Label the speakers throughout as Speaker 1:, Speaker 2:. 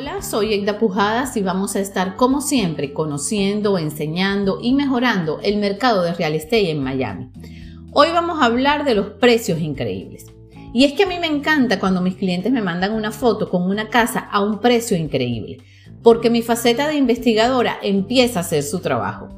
Speaker 1: Hola, soy Egda Pujadas y vamos a estar como siempre conociendo, enseñando y mejorando el mercado de real estate en Miami. Hoy vamos a hablar de los precios increíbles. Y es que a mí me encanta cuando mis clientes me mandan una foto con una casa a un precio increíble, porque mi faceta de investigadora empieza a hacer su trabajo.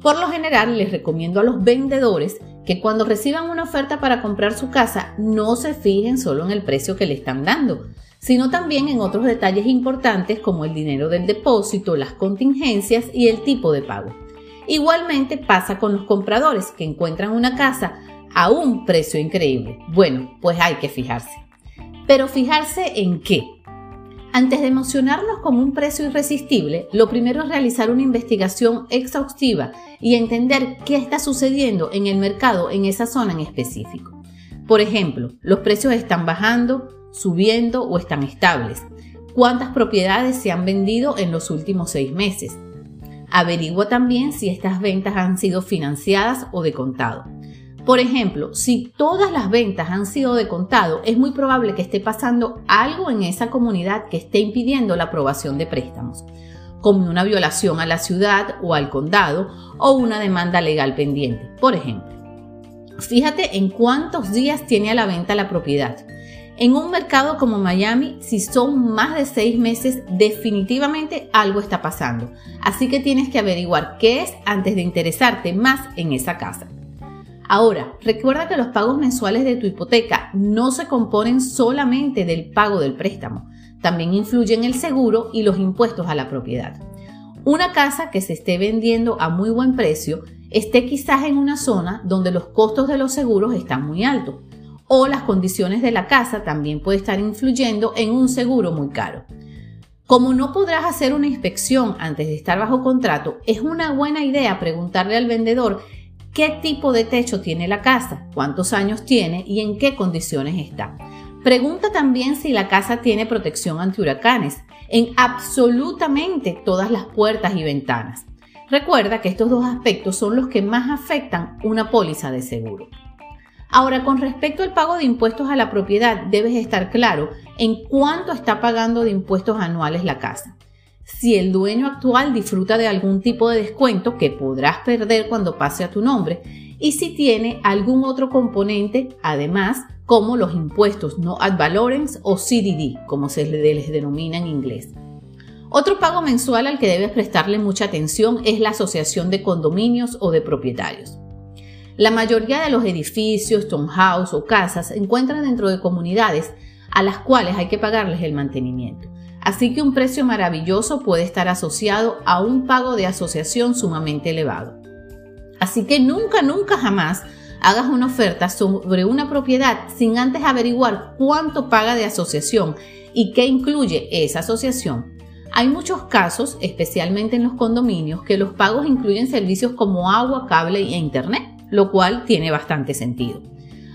Speaker 1: Por lo general les recomiendo a los vendedores que cuando reciban una oferta para comprar su casa no se fijen solo en el precio que le están dando, sino también en otros detalles importantes como el dinero del depósito, las contingencias y el tipo de pago. Igualmente pasa con los compradores que encuentran una casa a un precio increíble. Bueno, pues hay que fijarse. Pero fijarse en qué. Antes de emocionarnos con un precio irresistible, lo primero es realizar una investigación exhaustiva y entender qué está sucediendo en el mercado en esa zona en específico. Por ejemplo, los precios están bajando, subiendo o están estables. ¿Cuántas propiedades se han vendido en los últimos seis meses? Averigua también si estas ventas han sido financiadas o de contado. Por ejemplo, si todas las ventas han sido de contado, es muy probable que esté pasando algo en esa comunidad que esté impidiendo la aprobación de préstamos, como una violación a la ciudad o al condado o una demanda legal pendiente, por ejemplo. Fíjate en cuántos días tiene a la venta la propiedad en un mercado como Miami, si son más de seis meses, definitivamente algo está pasando. Así que tienes que averiguar qué es antes de interesarte más en esa casa. Ahora, recuerda que los pagos mensuales de tu hipoteca no se componen solamente del pago del préstamo, también influyen el seguro y los impuestos a la propiedad. Una casa que se esté vendiendo a muy buen precio esté quizás en una zona donde los costos de los seguros están muy altos o las condiciones de la casa también puede estar influyendo en un seguro muy caro. Como no podrás hacer una inspección antes de estar bajo contrato, es una buena idea preguntarle al vendedor qué tipo de techo tiene la casa, cuántos años tiene y en qué condiciones está. Pregunta también si la casa tiene protección ante huracanes en absolutamente todas las puertas y ventanas. Recuerda que estos dos aspectos son los que más afectan una póliza de seguro. Ahora, con respecto al pago de impuestos a la propiedad, debes estar claro en cuánto está pagando de impuestos anuales la casa. Si el dueño actual disfruta de algún tipo de descuento que podrás perder cuando pase a tu nombre y si tiene algún otro componente, además, como los impuestos no ad valorem o CDD, como se les denomina en inglés. Otro pago mensual al que debes prestarle mucha atención es la asociación de condominios o de propietarios. La mayoría de los edificios, townhouse o casas se encuentran dentro de comunidades a las cuales hay que pagarles el mantenimiento. Así que un precio maravilloso puede estar asociado a un pago de asociación sumamente elevado. Así que nunca, nunca jamás hagas una oferta sobre una propiedad sin antes averiguar cuánto paga de asociación y qué incluye esa asociación. Hay muchos casos, especialmente en los condominios, que los pagos incluyen servicios como agua, cable e internet lo cual tiene bastante sentido.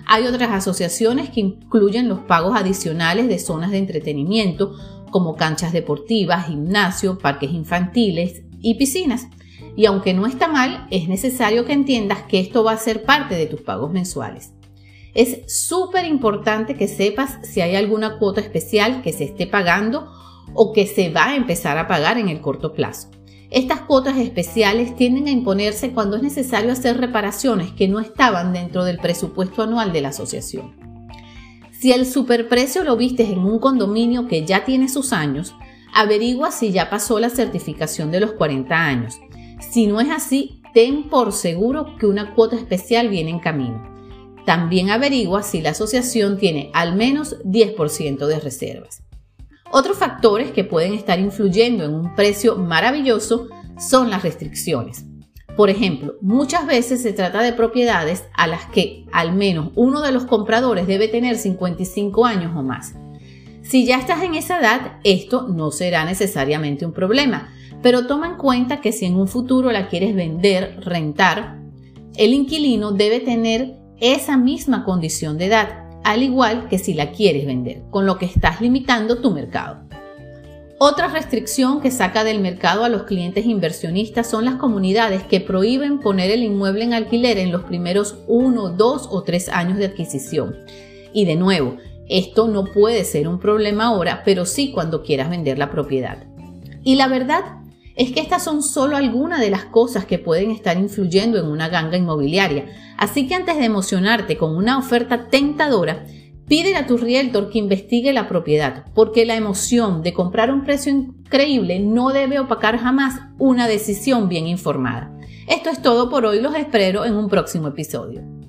Speaker 1: Hay otras asociaciones que incluyen los pagos adicionales de zonas de entretenimiento como canchas deportivas, gimnasio, parques infantiles y piscinas. Y aunque no está mal, es necesario que entiendas que esto va a ser parte de tus pagos mensuales. Es súper importante que sepas si hay alguna cuota especial que se esté pagando o que se va a empezar a pagar en el corto plazo. Estas cuotas especiales tienden a imponerse cuando es necesario hacer reparaciones que no estaban dentro del presupuesto anual de la asociación. Si el superprecio lo vistes en un condominio que ya tiene sus años, averigua si ya pasó la certificación de los 40 años. Si no es así, ten por seguro que una cuota especial viene en camino. También averigua si la asociación tiene al menos 10% de reservas. Otros factores que pueden estar influyendo en un precio maravilloso son las restricciones. Por ejemplo, muchas veces se trata de propiedades a las que al menos uno de los compradores debe tener 55 años o más. Si ya estás en esa edad, esto no será necesariamente un problema, pero toma en cuenta que si en un futuro la quieres vender, rentar, el inquilino debe tener esa misma condición de edad al igual que si la quieres vender, con lo que estás limitando tu mercado. Otra restricción que saca del mercado a los clientes inversionistas son las comunidades que prohíben poner el inmueble en alquiler en los primeros 1, 2 o 3 años de adquisición. Y de nuevo, Esto no puede ser un problema ahora, pero sí cuando quieras vender la propiedad. Y la verdad es que estas son solo algunas de las cosas que pueden estar influyendo en una ganga inmobiliaria. Así que antes de emocionarte con una oferta tentadora, pide a tu realtor que investigue la propiedad, porque la emoción de comprar un precio increíble no debe opacar jamás una decisión bien informada. Esto es todo por hoy, los espero en un próximo episodio.